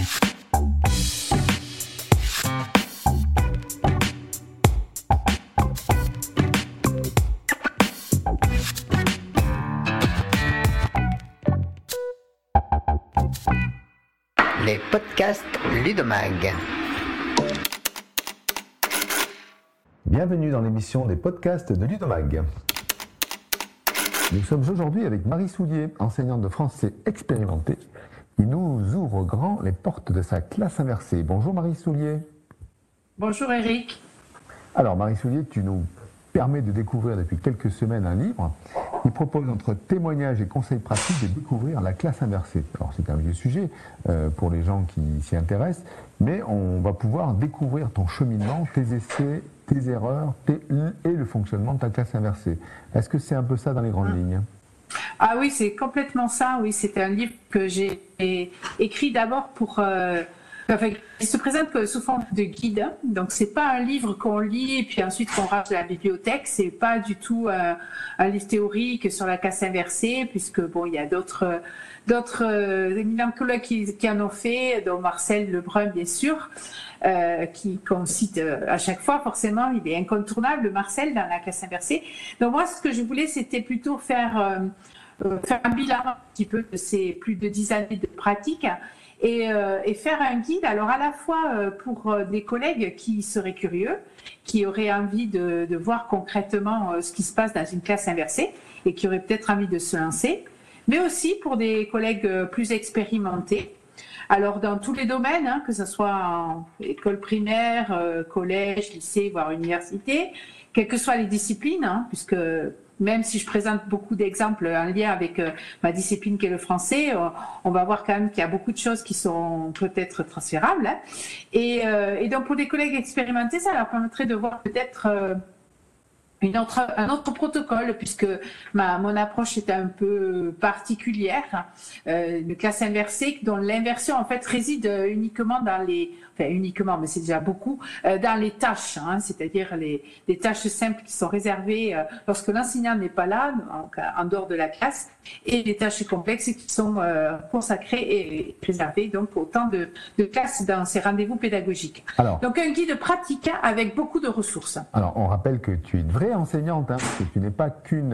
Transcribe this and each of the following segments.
Les podcasts Ludomag. Bienvenue dans l'émission des podcasts de Ludomag. Nous sommes aujourd'hui avec Marie Soulier, enseignante de français expérimentée, qui nous ouvre grand les portes de sa classe inversée. Bonjour Marie Soulier. Bonjour Eric. Alors Marie Soulier, tu nous permets de découvrir depuis quelques semaines un livre qui propose entre témoignages et conseils pratiques de découvrir la classe inversée. Alors c'est un vieux sujet euh, pour les gens qui s'y intéressent, mais on va pouvoir découvrir ton cheminement, tes essais, tes erreurs tes, et le fonctionnement de ta classe inversée. Est-ce que c'est un peu ça dans les grandes lignes? Ah oui, c'est complètement ça. Oui, c'est un livre que j'ai écrit d'abord pour euh, il se présente sous forme de guide. Donc, c'est pas un livre qu'on lit et puis ensuite qu'on rate de la bibliothèque. C'est pas du tout euh, un livre théorique sur la casse inversée, puisque bon, il y a d'autres d'autres éminents collègues qui, en ont fait, dont Marcel Lebrun, bien sûr, euh, qui qu'on cite euh, à chaque fois. Forcément, il est incontournable, Marcel, dans la casse inversée. Donc moi, ce que je voulais, c'était plutôt faire euh, faire un bilan un petit peu de ces plus de dix années de pratique et, euh, et, faire un guide, alors à la fois euh, pour euh, des collègues qui seraient curieux, qui auraient envie de, de voir concrètement ce qui se passe dans une classe inversée et qui auraient peut-être envie de se lancer, mais aussi pour des collègues plus expérimentés. Alors dans tous les domaines, hein, que ce soit en école primaire, collège, lycée, voire université, quelles que soient les disciplines, hein, puisque même si je présente beaucoup d'exemples en lien avec euh, ma discipline qui est le français, euh, on va voir quand même qu'il y a beaucoup de choses qui sont peut-être transférables. Hein. Et, euh, et, donc pour des collègues expérimentés, ça leur permettrait de voir peut-être un autre protocole, puisque ma, mon approche est un peu particulière, euh, classe inversée, dont l'inversion en fait réside uniquement dans les, enfin uniquement, mais c'est déjà beaucoup, euh, dans les tâches, hein, c'est-à-dire les, les, tâches simples qui sont réservées euh, lorsque l'enseignant n'est pas là, en, en, dehors de la classe, et les tâches complexes qui sont euh, consacrées et réservées donc au temps de, de classe dans ces rendez-vous pédagogiques. Alors, donc un guide pratique avec beaucoup de ressources. Alors on rappelle que tu es une vraie enseignante, hein, parce que tu n'es pas qu'une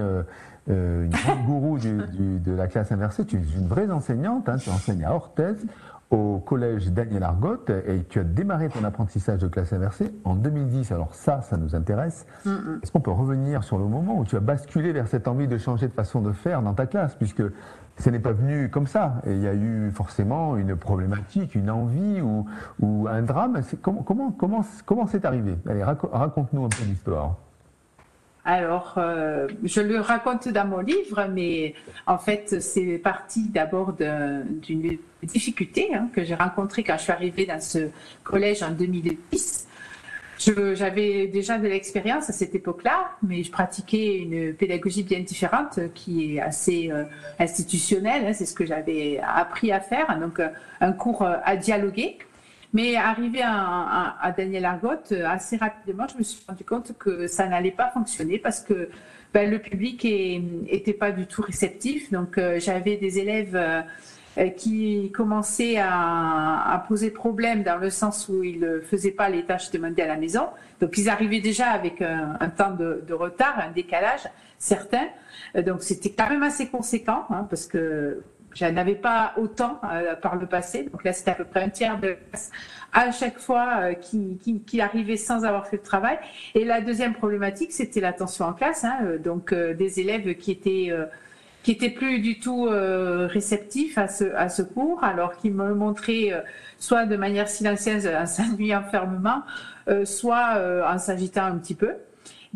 euh, une gourou du, du, de la classe inversée, tu es une vraie enseignante, hein, tu enseignes à Orthez, au collège Daniel Argot, et tu as démarré ton apprentissage de classe inversée en 2010. Alors ça, ça nous intéresse. Est-ce qu'on peut revenir sur le moment où tu as basculé vers cette envie de changer de façon de faire dans ta classe, puisque ce n'est pas venu comme ça. Et il y a eu forcément une problématique, une envie ou, ou un drame. Comment comment comment comment c'est arrivé? Allez, raconte-nous un peu l'histoire. Alors, euh, je le raconte dans mon livre, mais en fait, c'est parti d'abord d'une difficulté hein, que j'ai rencontrée quand je suis arrivée dans ce collège en 2010. J'avais déjà de l'expérience à cette époque-là, mais je pratiquais une pédagogie bien différente qui est assez euh, institutionnelle. Hein, c'est ce que j'avais appris à faire, donc euh, un cours à dialoguer. Mais arrivé à, Daniel Argot, euh, assez rapidement, je me suis rendu compte que ça n'allait pas fonctionner parce que ben, le public n'était pas du tout réceptif. Donc euh, j'avais des élèves euh, qui commençaient à, poser problème dans le sens où ils ne faisaient pas les tâches demandées à la maison. Donc ils arrivaient déjà avec un, temps de, de, retard, un décalage certain. Donc c'était quand même assez conséquent hein, parce que je n'avais pas autant euh, par le passé. Donc là, c'était à peu près un tiers de classe à chaque fois euh, qui, qui, arrivait sans avoir fait le travail. Et la deuxième problématique, c'était l'attention en classe. Hein, euh, donc des élèves qui étaient qui étaient plus du tout réceptifs à ce, à ce cours, alors qu'ils me montraient soit de manière silencieuse en s'ennuyant fermement, soit en s'agitant un petit peu.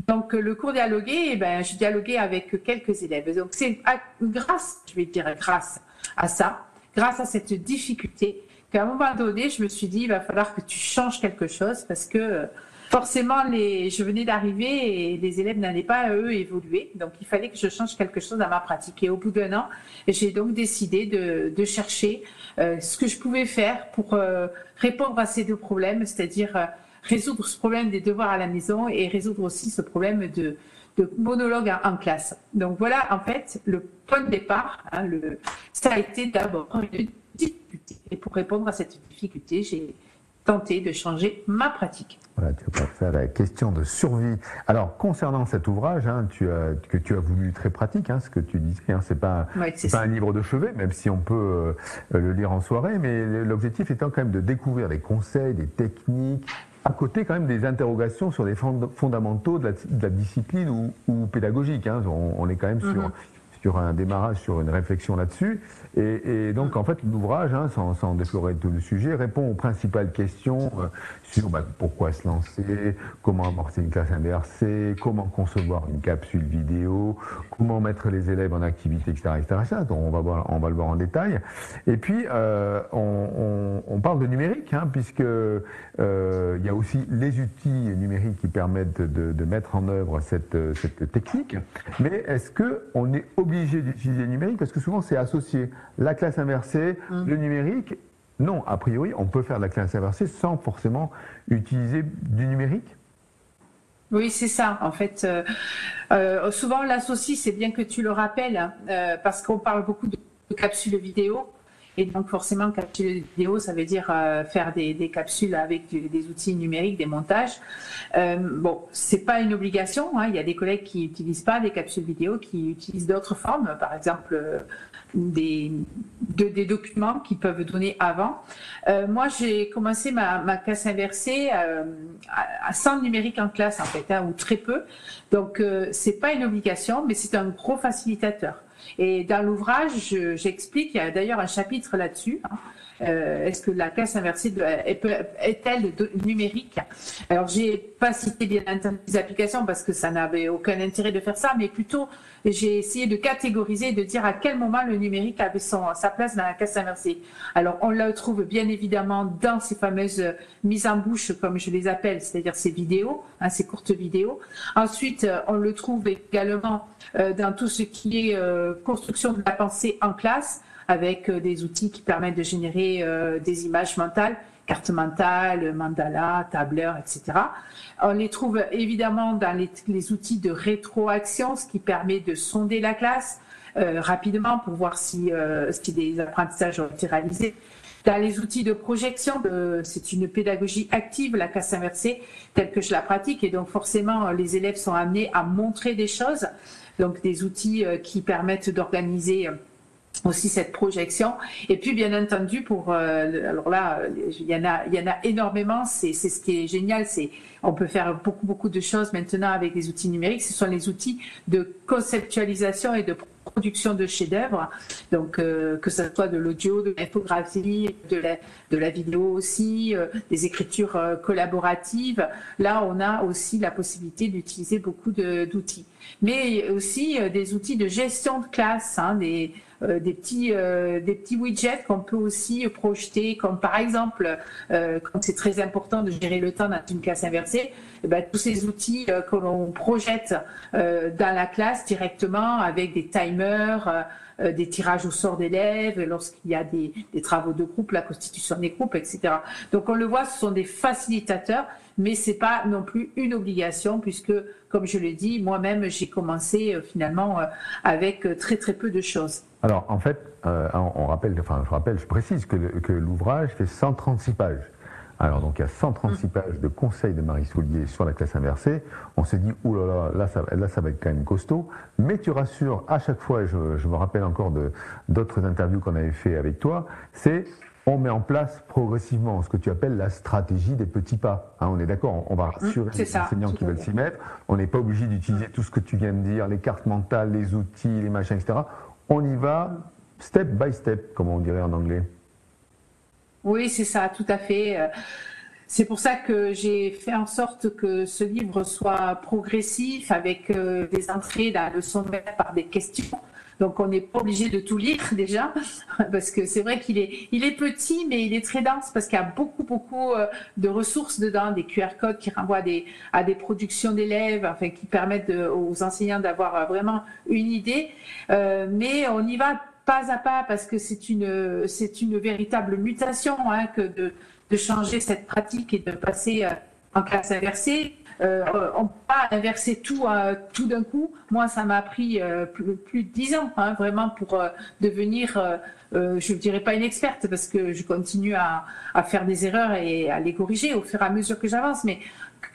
Donc le cours dialogué, eh ben, je dialoguais avec quelques élèves. Donc c'est grâce, je vais dire grâce à ça, grâce à cette difficulté, qu'à un moment donné, je me suis dit, il va falloir que tu changes quelque chose parce que forcément, les, je venais d'arriver et les élèves n'allaient pas, eux, évoluer. Donc, il fallait que je change quelque chose dans ma pratique. Et au bout d'un an, j'ai donc décidé de, chercher euh, ce que je pouvais faire pour euh, répondre à ces deux problèmes, c'est-à-dire euh, résoudre ce problème des devoirs à la maison et résoudre aussi ce problème de, de monologue en, classe. Donc voilà, en fait, le point de départ, hein, le, ça a été d'abord une difficulté. Et pour répondre à cette difficulté, j'ai tenté de changer ma pratique. Voilà, tu vas faire la question de survie. Alors, concernant cet ouvrage, hein, tu as, que tu as voulu très pratique, hein, ce que tu disais, hein, c'est pas, pas un livre de chevet, même si on peut euh, le lire en soirée, mais l'objectif étant quand même de découvrir des conseils, des techniques, à côté quand même des interrogations sur les fondamentaux de la, discipline ou, pédagogique. Hein. On, est quand même sur, mm-hmm. sur un démarrage, sur une réflexion là-dessus. Et, donc, en fait, l'ouvrage, hein, sans, sans, déflorer tout le sujet, répond aux principales questions euh, sur bah, pourquoi se lancer, comment amorcer une classe inversée, comment concevoir une capsule vidéo, comment mettre les élèves en activité, etc. etc. Donc, on va, voir, on va le voir en détail. Et puis, euh, on, parle de numérique, hein, puisque euh, il y a aussi les outils numériques qui permettent de, de mettre en œuvre cette, cette technique. Mais est-ce qu'on est obligé d'utiliser le numérique Parce que souvent, c'est associé la classe inversée, mm. le numérique. Non, a priori, on peut faire la classe inversée sans forcément utiliser du numérique. Oui, c'est ça. En fait, euh, euh, souvent on l'associe, c'est bien que tu le rappelles, hein, euh, parce qu'on parle beaucoup de, capsules vidéo. Et donc forcément, capsule vidéo, ça veut dire faire des, capsules avec des outils numériques, des montages. bon, c'est pas une obligation. Hein. Il y a des collègues qui n'utilisent pas des capsules vidéo, qui utilisent d'autres formes. Par exemple, des, des documents qu'ils peuvent donner avant. Euh, moi, j'ai commencé ma, ma classe inversée euh, à, sans numérique en classe, en fait, hein, ou très peu. Donc, euh, c'est pas une obligation, mais c'est un gros facilitateur. Et dans l'ouvrage, j'explique, il y a d'ailleurs un chapitre là-dessus. Hein, euh, est-ce que la classe inversée est-elle numérique? Alors, j'ai pas cité bien entendu les applications parce que ça n'avait aucun intérêt de faire ça, mais plutôt j'ai essayé de catégoriser, de dire à quel moment le numérique avait sa place dans la classe inversée. Alors, on le trouve bien évidemment dans ces fameuses mises en bouche, comme je les appelle, c'est-à-dire ces vidéos, hein, ces courtes vidéos. Ensuite, on le trouve également euh, dans tout ce qui est euh, construction de la pensée en classe avec euh, des outils qui permettent de générer euh, des images mentales, carte mentale, mandala, tableur, etc. On les trouve évidemment dans les, outils de rétroaction, ce qui permet de sonder la classe euh, rapidement pour voir si des apprentissages ont été réalisés. Dans les outils de projection, c'est une pédagogie active, la classe inversée, telle que je la pratique, et donc forcément, les élèves sont amenés à montrer des choses, donc des outils qui permettent d'organiser aussi cette projection. Et puis, bien entendu, pour euh, alors là, il y en a, y en a énormément. C'est ce qui est génial, c'est on peut faire beaucoup beaucoup de choses maintenant avec les outils numériques. Ce sont les outils de conceptualisation et de production de chefs-d'œuvre, donc euh, que ce soit de l'audio, de l'infographie, de la, de la vidéo aussi, euh, des écritures collaboratives. Là, on a aussi la possibilité d'utiliser beaucoup d'outils, mais aussi des outils de gestion de classe, hein, des des petits euh, des petits widgets qu'on peut aussi projeter, comme par exemple euh, quand c'est très important de gérer le temps dans une classe inversée, eh ben, tous ces outils que l'on projette dans la classe directement avec des timers. des tirages au sort d'élèves, lorsqu'il y a des, des, travaux de groupe, la constitution des groupes, etc. Donc on le voit, ce sont des facilitateurs, mais c'est pas non plus une obligation puisque, comme je le dis, moi-même j'ai commencé finalement avec très très peu de choses. Alors, en fait, euh, on rappelle, enfin, je rappelle, je précise que, l'ouvrage fait 136 pages. Alors, donc, il y a 136 mm. pages de conseils de Marie Soulier sur la classe inversée. On s'est dit, oulala, là, ça, là, ça va être quand même costaud. Mais tu rassures, à chaque fois, je, me rappelle encore d'autres interviews qu'on avait fait avec toi, c'est on met en place progressivement ce que tu appelles la stratégie des petits pas. Hein, on est d'accord, on va mm, rassurer les enseignants qui veulent s'y mettre. On n'est pas obligé d'utiliser tout ce que tu viens de dire, les cartes mentales, les outils, les machins, etc on y va step by step, comme on dirait en anglais. Oui, c'est ça, tout à fait. C'est pour ça que j'ai fait en sorte que ce livre soit progressif avec euh, des entrées dans le sommaire par des questions donc on n'est pas obligé de tout lire déjà, parce que c'est vrai qu'il est, petit, mais il est très dense parce qu'il y a beaucoup, beaucoup euh, de ressources dedans, des QR codes qui renvoient à des, productions d'élèves, enfin qui permettent aux enseignants d'avoir euh, vraiment une idée. Euh, mais on y va pas à pas parce que c'est une, véritable mutation hein, que de changer cette pratique et de passer en classe inversée. Euh, on ne peut pas inverser tout tout d'un coup. Moi, ça m'a pris plus, de dix ans, hein, vraiment, pour devenir, je ne dirais pas une experte, parce que je continue à, à, faire des erreurs et à les corriger au fur et à mesure que j'avance. Mais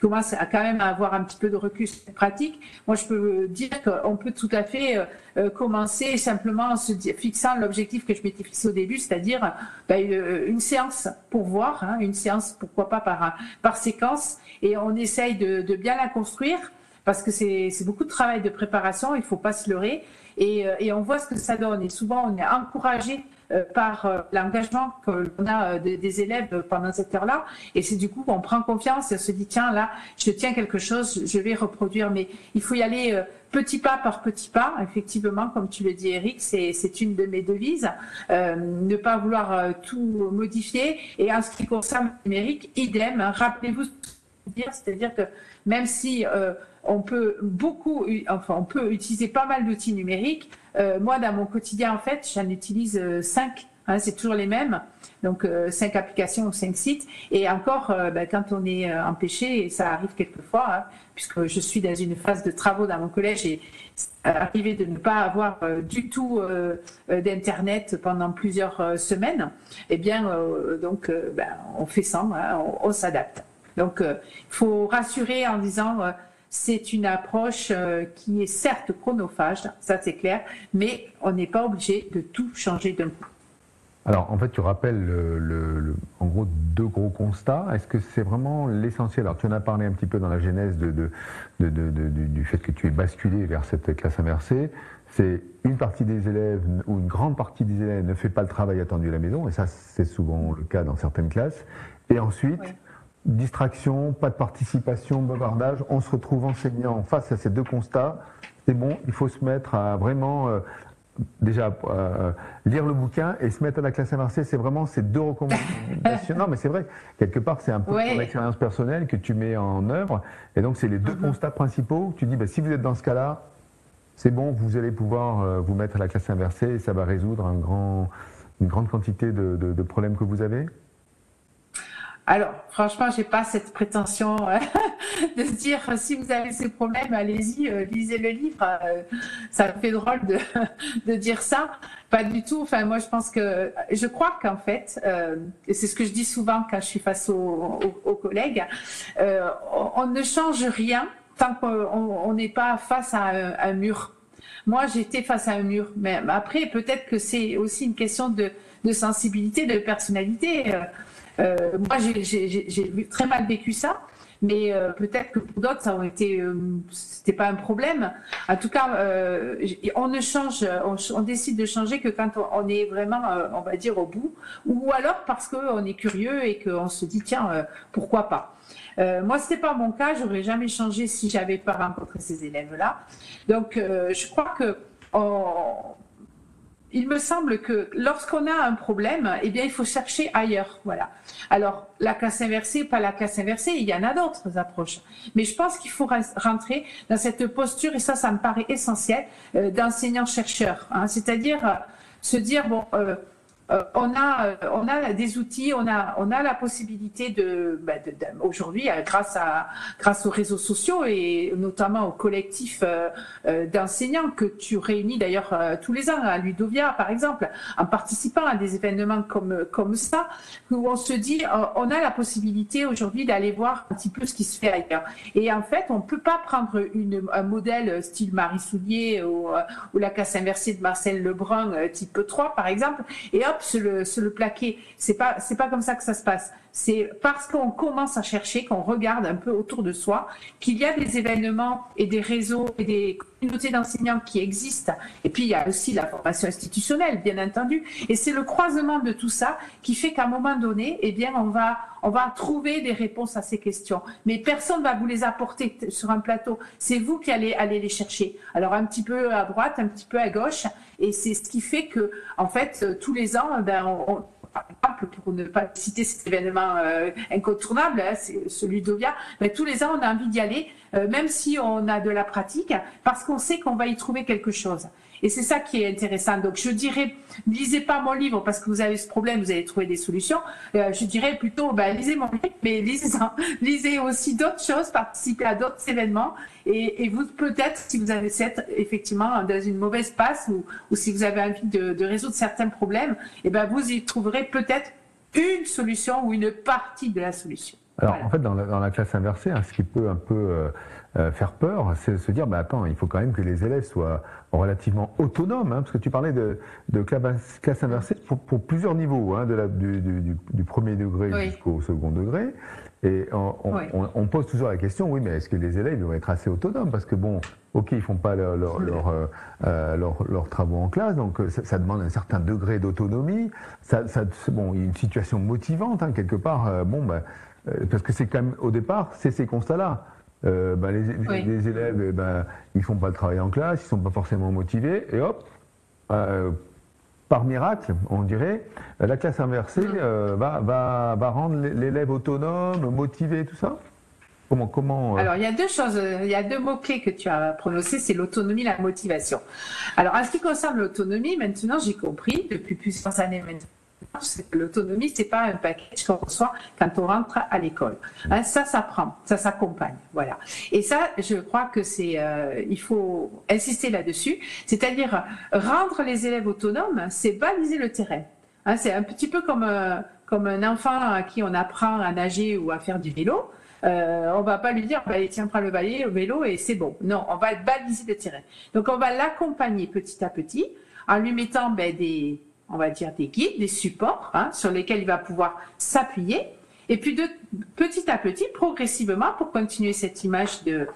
commence à quand même avoir un petit peu de recul pratique, moi je peux dire qu'on peut tout à fait euh, euh, commencer simplement en se fixant l'objectif que je m'étais fixé au début, c'est-à-dire ben, euh, une séance pour voir, hein, une séance pourquoi pas par, par séquence, et on essaye de, de bien la construire parce que c'est beaucoup de travail de préparation, il faut pas se leurrer, et, et on voit ce que ça donne. Et souvent on est encouragé euh, par euh, l'engagement qu'on a euh, des, élèves pendant cette heure-là. Et c'est du coup qu'on prend confiance et on se dit, tiens, là, je tiens quelque chose, je vais reproduire. Mais il faut y aller petit pas par petit pas. Effectivement, comme tu le dis, Eric, c'est une de mes devises. ne pas vouloir tout modifier. Et en ce qui concerne le numérique, idem. Rappelez-vous ce que je veux dire, c'est-à-dire que même si on peut beaucoup, enfin, on peut utiliser pas mal d'outils numériques. Euh, moi, dans mon quotidien, en fait, j'en utilise euh, cinq. Hein, c'est toujours les mêmes. Donc, euh, cinq applications ou cinq sites. Et encore, ben, quand on est empêché, et ça arrive quelquefois, hein, puisque je suis dans une phase de travaux dans mon collège et arrivé de ne pas avoir du tout d'internet pendant plusieurs semaines, eh bien, donc, ben, on fait sans, hein, on, on s'adapte. Donc, il faut rassurer en disant c'est une approche euh, qui est certes chronophage, ça c'est clair, mais on n'est pas obligé de tout changer d'un coup. Alors, en fait, tu rappelles le, en gros deux gros constats. Est-ce que c'est vraiment l'essentiel? Alors, tu en as parlé un petit peu dans la genèse de, du fait que tu es basculé vers cette classe inversée. C'est une partie des élèves ou une grande partie des élèves ne fait pas le travail attendu à la maison, et ça, c'est souvent le cas dans certaines classes. Et ensuite, distraction, pas de participation, bavardage, on se retrouve enseignant face à ces deux constats. C'est bon, il faut se mettre à vraiment euh, déjà euh, lire le bouquin et se mettre à la classe inversée. C'est vraiment ces deux recommandations. non, mais c'est vrai, quelque part, c'est un peu ton expérience personnelle que tu mets en œuvre. Et donc, c'est les deux mm-hmm. constats principaux. Tu dis, bah, si vous êtes dans ce cas-là, c'est bon, vous allez pouvoir euh, vous mettre à la classe inversée et ça va résoudre un grand, une grande quantité de, de problèmes que vous avez. Alors, franchement, j'ai pas cette prétention euh, de dire si vous avez ces problèmes, allez-y, euh, lisez le livre. Euh, ça me fait drôle de, dire ça. Pas du tout. Enfin, moi, je pense que je crois qu'en fait, et c'est ce que je dis souvent quand je suis face aux, collègues, on, ne change rien tant qu'on n'est pas face à un, mur. Moi, j'étais face à un mur, mais après, peut-être que c'est aussi une question de sensibilité, de personnalité. Euh, moi, j'ai très mal vécu ça mais euh, peut-être que pour d'autres ça aurait été euh, c'était pas un problème. En tout cas euh, on ne change on, décide de changer que quand on, est vraiment on va dire au bout ou alors parce qu'on est curieux et qu'on se dit tiens pourquoi pas. Moi c'était pas mon cas j'aurais jamais changé si j'avais pas rencontré ces élèves là donc je crois que il me semble que lorsqu'on a un problème, eh bien, il faut chercher ailleurs. Voilà. Alors, la classe inversée, pas la classe inversée, il y en a d'autres approches. Mais je pense qu'il faut rentrer dans cette posture, et ça, ça me paraît essentiel, euh, d'enseignant-chercheur. Hein. C'est-à-dire euh, se dire, bon, euh, euh, on, a, euh, on a des outils, on a, on a la possibilité de, bah, aujourd'hui, euh, grâce, grâce aux réseaux sociaux et notamment au collectif d'enseignants que tu réunis d'ailleurs tous les ans à Ludovia, par exemple, en participant à des événements comme, comme ça, où on se dit, on a la possibilité aujourd'hui d'aller voir un petit peu ce qui se fait ailleurs. Et en fait, on peut pas prendre une, un modèle style Marie Soulier ou, ou la casse inversée de Marcel Lebrun type 3, par exemple, et hop, le, se le plaquer. C'est pas, c'est pas comme ça que ça se passe. C'est parce qu'on commence à chercher, qu'on regarde un peu autour de soi, qu'il y a des événements et des réseaux et des communautés d'enseignants qui existent. Et puis il y a aussi la formation institutionnelle, bien entendu. Et c'est le croisement de tout ça qui fait qu'à un moment donné, eh bien, on va, on va trouver des réponses à ces questions. Mais personne ne va vous les apporter sur un plateau. C'est vous qui allez aller les chercher. Alors un petit peu à droite, un petit peu à gauche. Et c'est ce qui fait que, en fait, tous les ans, ben, on, pour ne pas citer cet événement euh, incontournable, hein, c'est celui d'Ovia, mais tous les ans, on a envie d'y aller, euh, même si on a de la pratique, parce qu'on sait qu'on va y trouver quelque chose. Et c'est ça qui est intéressant. Donc, je dirais, lisez pas mon livre parce que vous avez ce problème, vous allez trouver des solutions. Euh, je dirais plutôt, ben, lisez mon livre, mais lisez, lisez aussi d'autres choses, participez à d'autres événements. Et, vous, peut-être, si vous avez cette, effectivement, dans une mauvaise passe ou, ou si vous avez envie de, de résoudre certains problèmes, et eh ben, vous y trouverez peut-être une solution ou une partie de la solution. Alors, en fait, dans la, classe inversée, hein, ce qui peut un peu euh, euh, faire peur, c'est se dire, bah, attends, il faut quand même que les élèves soient relativement autonomes, hein, parce que tu parlais de, de classe inversée pour, pour plusieurs niveaux, hein, de la, du, du, du, premier degré jusqu'au second degré. Et on, on, on, pose toujours la question, oui, mais est-ce que les élèves vont être assez autonomes? Parce que bon, ok, ils font pas leurs leur, leur, euh, leur, travaux en classe, donc ça, ça, demande un certain degré d'autonomie. Ça, ça, bon, une situation motivante hein, quelque part. bon, bah, parce que c'est quand même au départ, c'est ces constats-là. Euh, ben, les, élèves, eh ben, ils font pas le travail en classe, ils sont pas forcément motivés, et hop, euh, par miracle, on dirait, la classe inversée mm. euh, va, va, va, rendre l'élève autonome, motivé, tout ça? Comment, comment Alors, il y a deux choses, il y a deux mots-clés que tu as prononcés, c'est l'autonomie et la motivation. Alors, en ce qui concerne l'autonomie, maintenant, j'ai compris, depuis plusieurs années maintenant, L'autonomie, c'est pas un package qu'on reçoit quand on rentre à l'école. Hein, ça s'apprend, ça s'accompagne, voilà. Et ça, je crois que c'est, euh, il faut insister là-dessus. C'est-à-dire rendre les élèves autonomes, c'est baliser le terrain. Hein, c'est un petit peu comme euh, comme un enfant à qui on apprend à nager ou à faire du vélo. Euh, on va pas lui dire, bah, tiens, prends le balai, le vélo et c'est bon. Non, on va baliser le terrain. Donc on va l'accompagner petit à petit en lui mettant ben, des, on va dire, des guides, des supports hein, sur lesquels il va pouvoir s'appuyer. Et puis de petit à petit, progressivement, pour continuer cette image euh,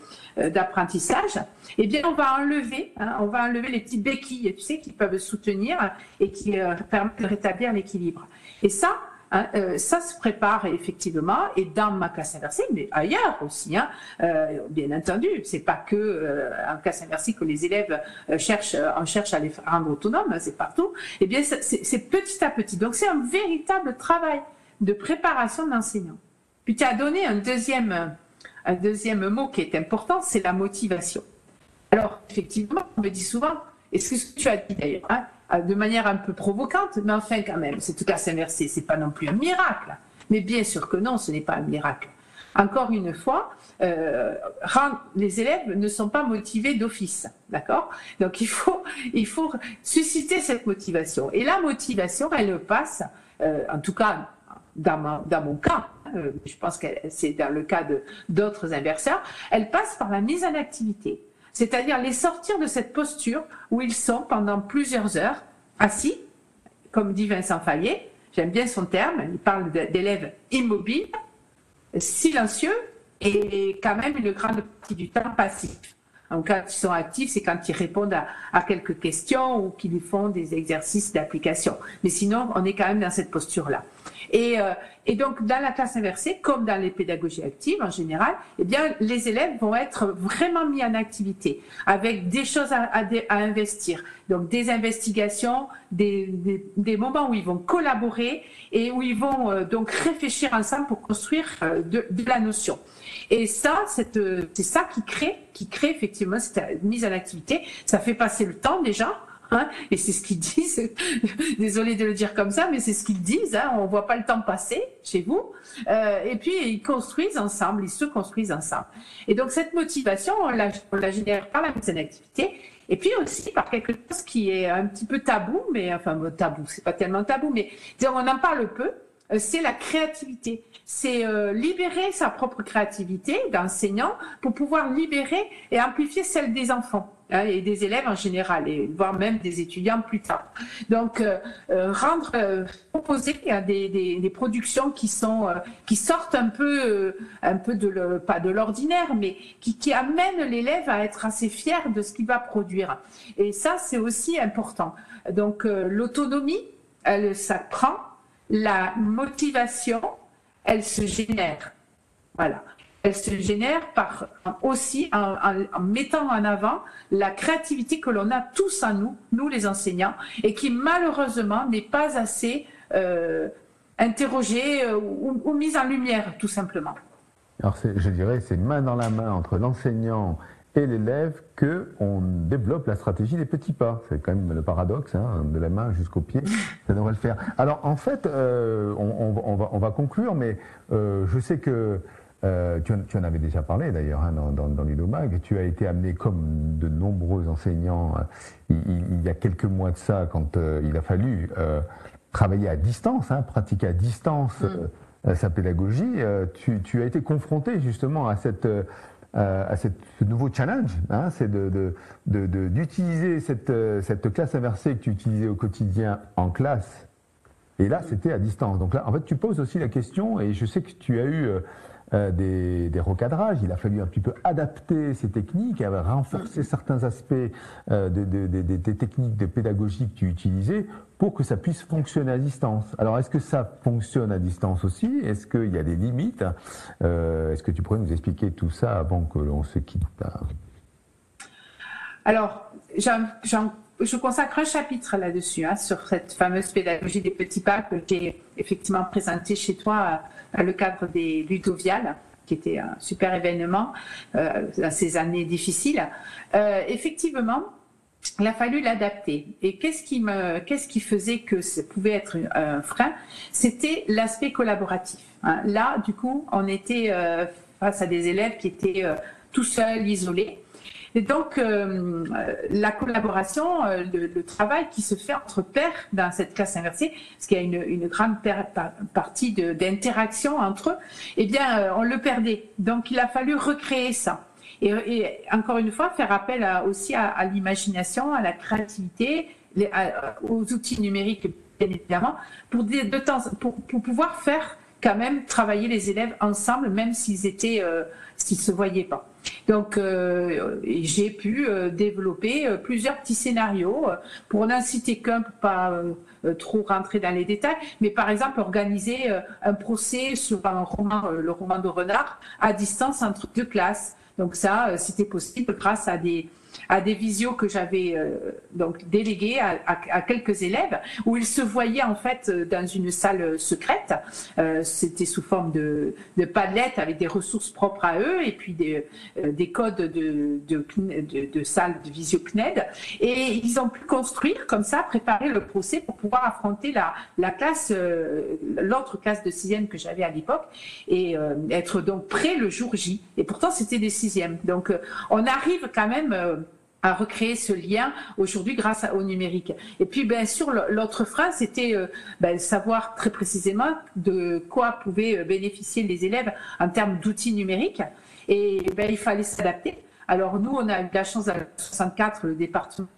d'apprentissage, eh bien, on va enlever, hein, on va enlever les petites béquilles, tu sais, qui peuvent soutenir et qui euh, permettent de rétablir l'équilibre. Et ça, Hein, euh, ça se prépare effectivement, et dans ma classe inversée, mais ailleurs aussi. Hein, euh, bien entendu, c'est pas que euh, en classe inversée que les élèves cherchent, à les rendre autonomes, c'est partout. Eh bien, c'est petit à petit. Donc, c'est un véritable travail de préparation d'enseignants. Puis, tu as donné un deuxième, un deuxième mot qui est important, c'est la motivation. Alors, effectivement, on me dit souvent, et ce que tu as dit d'ailleurs, hein, de manière un peu provocante, mais enfin quand même, c'est tout à s'inverser, c'est pas non plus un miracle. Mais bien sûr que non, ce n'est pas un miracle. Encore une fois, euh, les élèves ne sont pas motivés d'office, d'accord? Donc il faut, il faut susciter cette motivation. Et la motivation, elle passe, euh, en tout cas dans, mon cas, euh, je pense que c'est dans le cas de d'autres inverseurs, elle passe par la mise en activité c'est-à-dire les sortir de cette posture où ils sont pendant plusieurs heures assis, comme dit Vincent Fallier, j'aime bien son terme, il parle d'élèves immobiles, silencieux et quand même une grande partie du temps passifs. Donc, quand ils sont actifs, c'est quand ils répondent à, quelques questions ou qu'ils font des exercices d'application. Mais sinon, on est quand même dans cette posture-là. Et, euh, et, donc, dans la classe inversée, comme dans les pédagogies actives en général, eh bien, les élèves vont être vraiment mis en activité avec des choses à, investir. Donc, des investigations, des, moments où ils vont collaborer et où ils vont euh, donc réfléchir ensemble pour construire euh, de la notion. Et ça, c'est ça qui crée, qui crée effectivement cette mise en activité. Ça fait passer le temps déjà. Hein, et c'est ce qu'ils disent. Désolée de le dire comme ça, mais c'est ce qu'ils disent. Hein, on voit pas le temps passer chez vous. Euh, et puis ils construisent ensemble, ils se construisent ensemble. Et donc cette motivation, on la, on la génère par la mise en activité. Et puis aussi par quelque chose qui est un petit peu tabou, mais enfin tabou, c'est pas tellement tabou, mais on en parle peu. Euh, c'est la créativité. C'est euh, libérer sa propre créativité d'enseignant pour pouvoir libérer et amplifier celle des enfants hein, et des élèves en général, et voire même des étudiants plus tard. Donc, euh, rendre, proposer des, des, productions qui sortent un peu, un peu de pas de l'ordinaire, mais qui, qui amènent l'élève à être assez fier de ce qu'il va produire. Et ça, c'est aussi important. Donc, l'autonomie, elle s'apprend la motivation, elle se génère. Voilà. Elle se génère par aussi en, mettant en avant la créativité que l'on a tous en nous, nous les enseignants, et qui malheureusement n'est pas assez euh, interrogée euh, ou, ou mise en lumière, tout simplement. Alors je dirais, c'est main dans la main entre l'enseignant et l'élève que on développe la stratégie des petits pas. C'est quand même le paradoxe, hein, de la main jusqu'au pied, ça devrait le faire. Alors en fait, euh, on, va, on, va, conclure, mais euh, je sais que euh, tu, en, avais déjà parlé d'ailleurs hein, dans, dans, l'IDOMAG, tu as été amené comme de nombreux enseignants il, y a quelques mois de ça, quand il a fallu travailler à distance, hein, pratiquer à distance mm. sa pédagogie, tu, tu, as été confronté justement à cette euh, à ce nouveau challenge, hein, c'est d'utiliser cette, euh, cette classe inversée que tu utilisais au quotidien en classe. Et là, c'était à distance. Donc là, en fait, tu poses aussi la question, et je sais que tu as eu euh, euh, des, recadrages. Il a fallu un petit peu adapter ces techniques, renforcer certains aspects euh, des techniques de pédagogie que tu utilisais pour que ça puisse fonctionner à distance. Alors, est-ce que ça fonctionne à distance aussi? Est-ce qu'il y a des limites? Euh, Est-ce que tu pourrais nous expliquer tout ça avant que l'on se quitte? Alors, je consacre un chapitre là-dessus, hein, sur cette fameuse pédagogie des petits pas que j'ai effectivement présentée chez toi dans le cadre des Ludoviales qui était un super événement euh, dans ces années difficiles. Euh, effectivement, il a fallu l'adapter. Et qu'est-ce qui qui faisait que ça pouvait être un frein? C'était l'aspect collaboratif. Hein. Là, du coup, on était euh, face à des élèves qui étaient euh, tout seuls, isolés. Et donc, euh, la collaboration, euh, le, travail qui se fait entre pairs dans cette classe inversée, parce qu'il y a une, une grande partie d'interaction entre eux, eh bien, euh, on le perdait. Donc, il a fallu recréer ça. Et, et encore une fois, faire appel à, aussi à, à l'imagination, à la créativité, les, aux outils numériques, bien évidemment, pour, de, de temps, pour, pour pouvoir faire quand même travailler les élèves ensemble, même s'ils étaient, euh, s'ils se voyaient pas. Donc, euh, j'ai pu euh, développer euh, plusieurs petits scénarios pour n'inciter qu'un, pour pas trop rentrer dans les détails, mais par exemple organiser un procès sur un roman, le roman de Renard, à distance entre deux classes. Donc ça, c'était possible grâce à des à des visios que j'avais euh, donc à, quelques élèves où ils se voyaient en fait euh, dans une salle secrète. Euh, C'était sous forme de, de avec des ressources propres à eux et puis des, euh, des codes de, de, de, de salle de visio CNED. Et ils ont pu construire comme ça, préparer le procès pour pouvoir affronter la, la classe, l'autre classe de sixième que j'avais à l'époque et être donc prêt le jour J. Et pourtant c'était des sixièmes. Donc on arrive quand même à recréer ce lien aujourd'hui grâce au numérique. Et puis, bien sûr, l'autre phrase, c'était euh, ben, savoir très précisément de quoi pouvaient euh, bénéficier les élèves en termes d'outils numériques. Et ben, il fallait s'adapter. Alors nous, on a eu la chance à 64, le département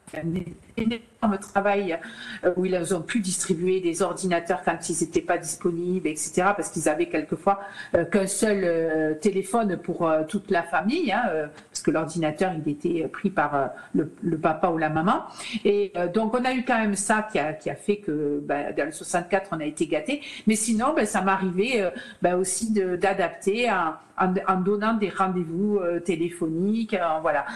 énorme travail euh, où ils ont pu distribuer des ordinateurs quand ils n'étaient pas disponibles, etc. Parce qu'ils avaient quelquefois euh, qu'un seul euh, téléphone pour toute la famille, hein, parce que l'ordinateur il était pris par le, papa ou la maman. Et donc on a eu quand même ça qui a, qui a fait que ben, dans le 64 on a été gâtés. Mais sinon, ben, ça m'arrivait ben, aussi d'adapter en, donnant des rendez-vous téléphoniques, voilà.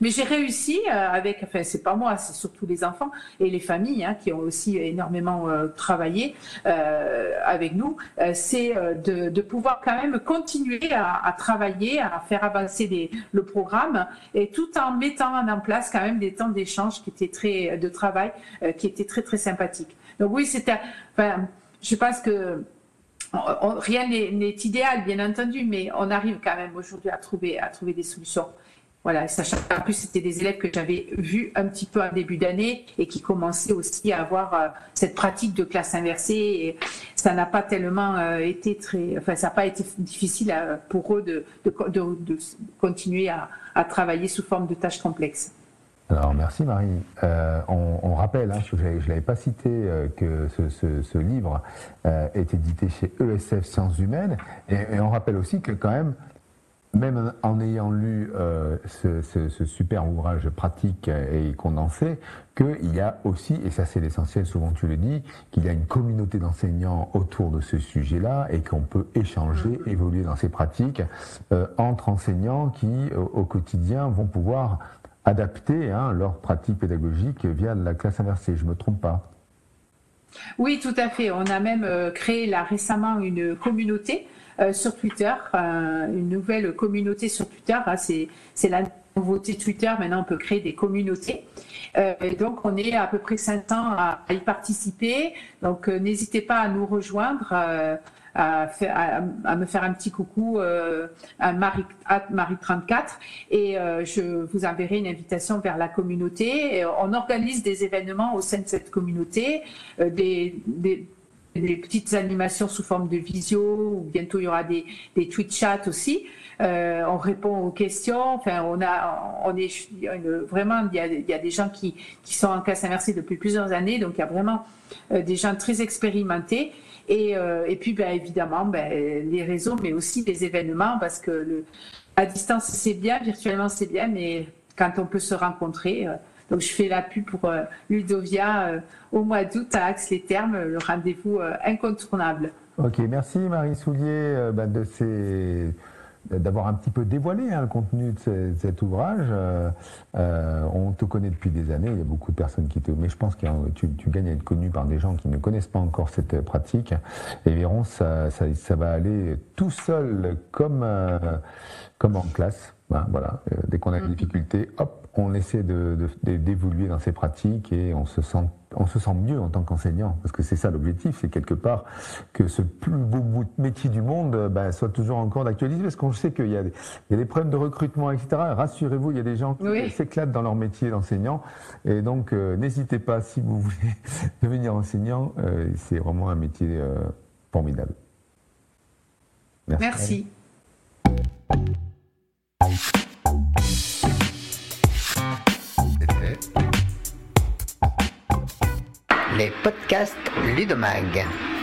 Mais j'ai réussi avec, enfin c'est pas moi, c'est surtout les enfants et les familles hein, qui ont aussi énormément travaillé avec nous, c'est de, pouvoir quand même continuer à, travailler, à faire avancer le programme et tout en mettant en place quand même des temps d'échange qui étaient très de travail qui étaient très très sympathiques. Donc oui, c'était, enfin, je pense que rien n'est idéal, bien entendu, mais on arrive quand même aujourd'hui à trouver, à trouver des solutions. Voilà, sachant qu'en plus, c'était des élèves que j'avais vus un petit peu en début d'année et qui commençaient aussi à avoir euh, cette pratique de classe inversée. Et ça n'a pas tellement euh, été très, enfin, ça n'a pas été difficile euh, pour eux de, de, continuer à, à travailler sous forme de tâches complexes. Alors merci Marie. On, rappelle, hein, je ne l'avais pas cité, que ce, livre est édité chez ESF Sciences Humaines, et, on rappelle aussi que quand même, même en ayant lu ce, super ouvrage pratique et condensé, qu'il y a aussi, et ça c'est l'essentiel, souvent tu le dis, qu'il y a une communauté d'enseignants autour de ce sujet-là et qu'on peut échanger, mm-hmm. évoluer dans ces pratiques entre enseignants qui, au quotidien, vont pouvoir adapter hein, leur pratique pédagogique via la classe inversée. Je ne me trompe pas Oui, tout à fait. On a même créé là récemment une communauté sur Twitter, une nouvelle communauté sur Twitter. Hein, c'est la nouveauté Twitter. Maintenant, on peut créer des communautés. et donc, on est à peu près 5 ans à, y participer. Donc, n'hésitez pas à nous rejoindre à, me faire un petit coucou euh, à Marie, Marie 34 et euh, je vous enverrai une invitation vers la communauté. on organise des événements au sein de cette communauté, euh, des, petites animations sous forme de visio, ou bientôt il y aura des, des tweet chats aussi. on répond aux questions. Enfin, on a, on est vraiment, il y, a, des gens qui, qui sont en classe inversée depuis plusieurs années, donc il y a vraiment des gens très expérimentés et, euh, et puis, ben, évidemment, ben, les réseaux, mais aussi les événements, parce que le, à distance, c'est bien, virtuellement, c'est bien, mais quand on peut se rencontrer. Euh, donc, je fais la pub pour euh, Ludovia au mois d'août à Axe-les-Thermes, le rendez-vous incontournable. Ok, merci Marie Soulier ben, de ces d'avoir un petit peu dévoilé hein, le contenu de, cet ouvrage. Euh, euh, on te connaît depuis des années, il y a beaucoup de personnes qui te... Mais je pense que tu, gagnes à être connu par des gens qui ne connaissent pas encore cette pratique et verront, ça, ça, va aller tout seul comme, euh, comme en classe. Ben, voilà, dès qu'on a des mm. difficultés, hop, on essaie d'évoluer de, dans ces pratiques et on se sent, on se sent mieux en tant qu'enseignant. Parce que c'est ça l'objectif, c'est quelque part que ce plus beau métier du monde ben, soit toujours encore d'actualité. Parce qu'on sait qu'il y, a des problèmes de recrutement, etc. Rassurez-vous, il y a des gens qui s'éclatent dans leur métier d'enseignant. Et donc, euh, n'hésitez pas, si vous voulez devenir enseignant, euh, c'est vraiment un métier euh, formidable. Merci. Les podcasts Ludomag.